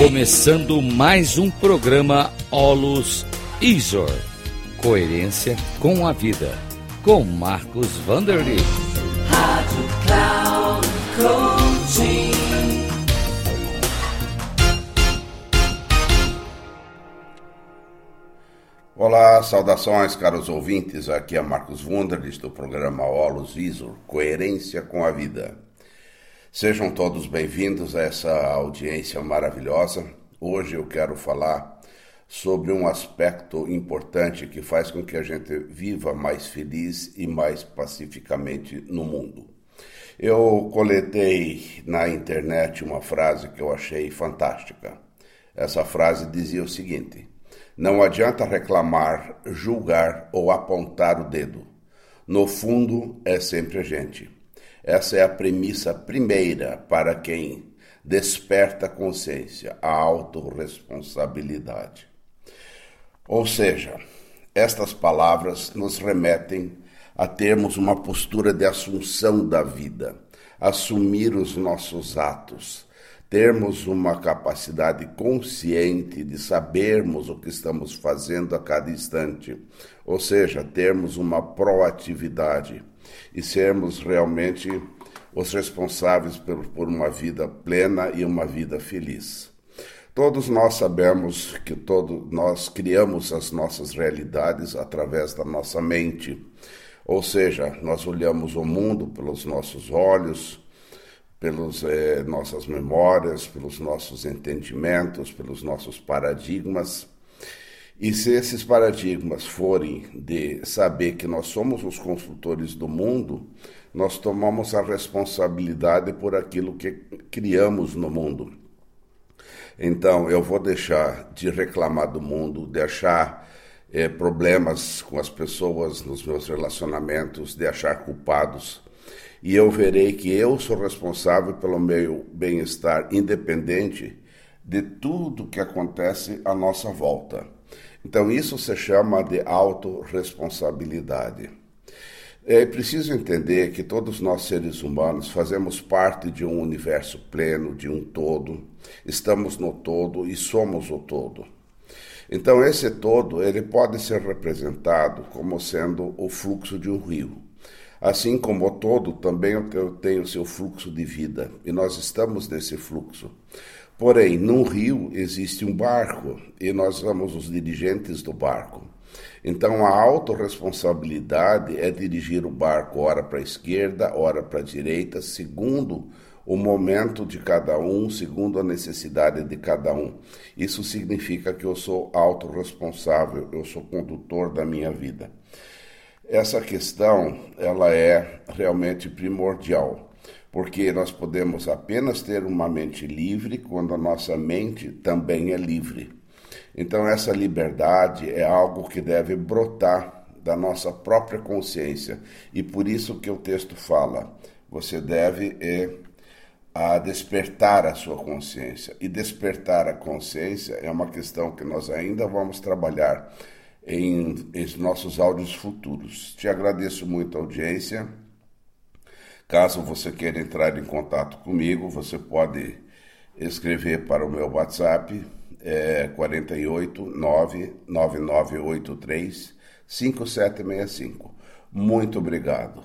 Começando mais um programa Olus Isor. Coerência com a vida. Com Marcos Vanderly. Rádio Cloud Coaching. Olá, saudações, caros ouvintes. Aqui é Marcos Wunderlich do programa Olus Isor, Coerência com a Vida. Sejam todos bem-vindos a essa audiência maravilhosa. Hoje eu quero falar sobre um aspecto importante que faz com que a gente viva mais feliz e mais pacificamente no mundo. Eu coletei na internet uma frase que eu achei fantástica. Essa frase dizia o seguinte: Não adianta reclamar, julgar ou apontar o dedo. No fundo, é sempre a gente. Essa é a premissa primeira para quem desperta a consciência, a autorresponsabilidade. Ou seja, estas palavras nos remetem a termos uma postura de assunção da vida, assumir os nossos atos, termos uma capacidade consciente de sabermos o que estamos fazendo a cada instante, ou seja, termos uma proatividade e sermos realmente os responsáveis por, uma vida plena e uma vida feliz. Todos nós sabemos que todo, nós criamos as nossas realidades através da nossa mente, ou seja, nós olhamos o mundo pelos nossos olhos, pelas eh, nossas memórias, pelos nossos entendimentos, pelos nossos paradigmas e se esses paradigmas forem de saber que nós somos os construtores do mundo, nós tomamos a responsabilidade por aquilo que criamos no mundo. Então, eu vou deixar de reclamar do mundo, de achar é, problemas com as pessoas nos meus relacionamentos, de achar culpados, e eu verei que eu sou responsável pelo meu bem-estar, independente de tudo que acontece à nossa volta. Então, isso se chama de autorresponsabilidade. É preciso entender que todos nós seres humanos fazemos parte de um universo pleno, de um todo, estamos no todo e somos o todo. Então esse todo, ele pode ser representado como sendo o fluxo de um rio. Assim como o todo também tem o seu fluxo de vida, e nós estamos nesse fluxo. Porém, no rio existe um barco e nós somos os dirigentes do barco. Então, a autorresponsabilidade é dirigir o barco ora para a esquerda, ora para a direita, segundo o momento de cada um, segundo a necessidade de cada um. Isso significa que eu sou autorresponsável, eu sou condutor da minha vida. Essa questão, ela é realmente primordial porque nós podemos apenas ter uma mente livre quando a nossa mente também é livre. Então, essa liberdade é algo que deve brotar da nossa própria consciência. E por isso que o texto fala: você deve é, a despertar a sua consciência. E despertar a consciência é uma questão que nós ainda vamos trabalhar em, em nossos áudios futuros. Te agradeço muito a audiência. Caso você queira entrar em contato comigo, você pode escrever para o meu WhatsApp, é 48 99983 5765. Muito obrigado.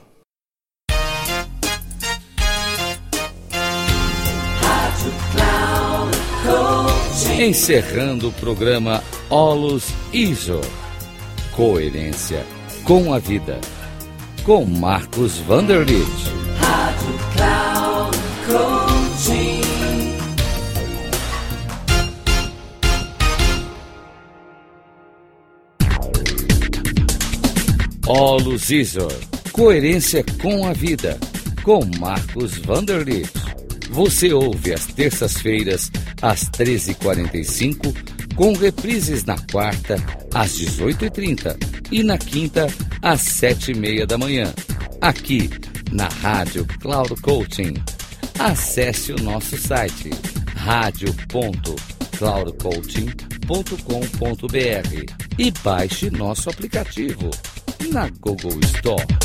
Encerrando o programa Olus ISO. Coerência com a vida. Com Marcos Vanderlitt. Rádio Cloud Coaching. Olo Zizor. Coerência com a vida. Com Marcos Vanderlitt. Você ouve às terças-feiras, às 13h45, com reprises na quarta, às 18h30 e na quinta, às 7h30 da manhã. Aqui na Rádio Cloud Coaching. Acesse o nosso site radio.cloudcoaching.com.br e baixe nosso aplicativo na Google Store.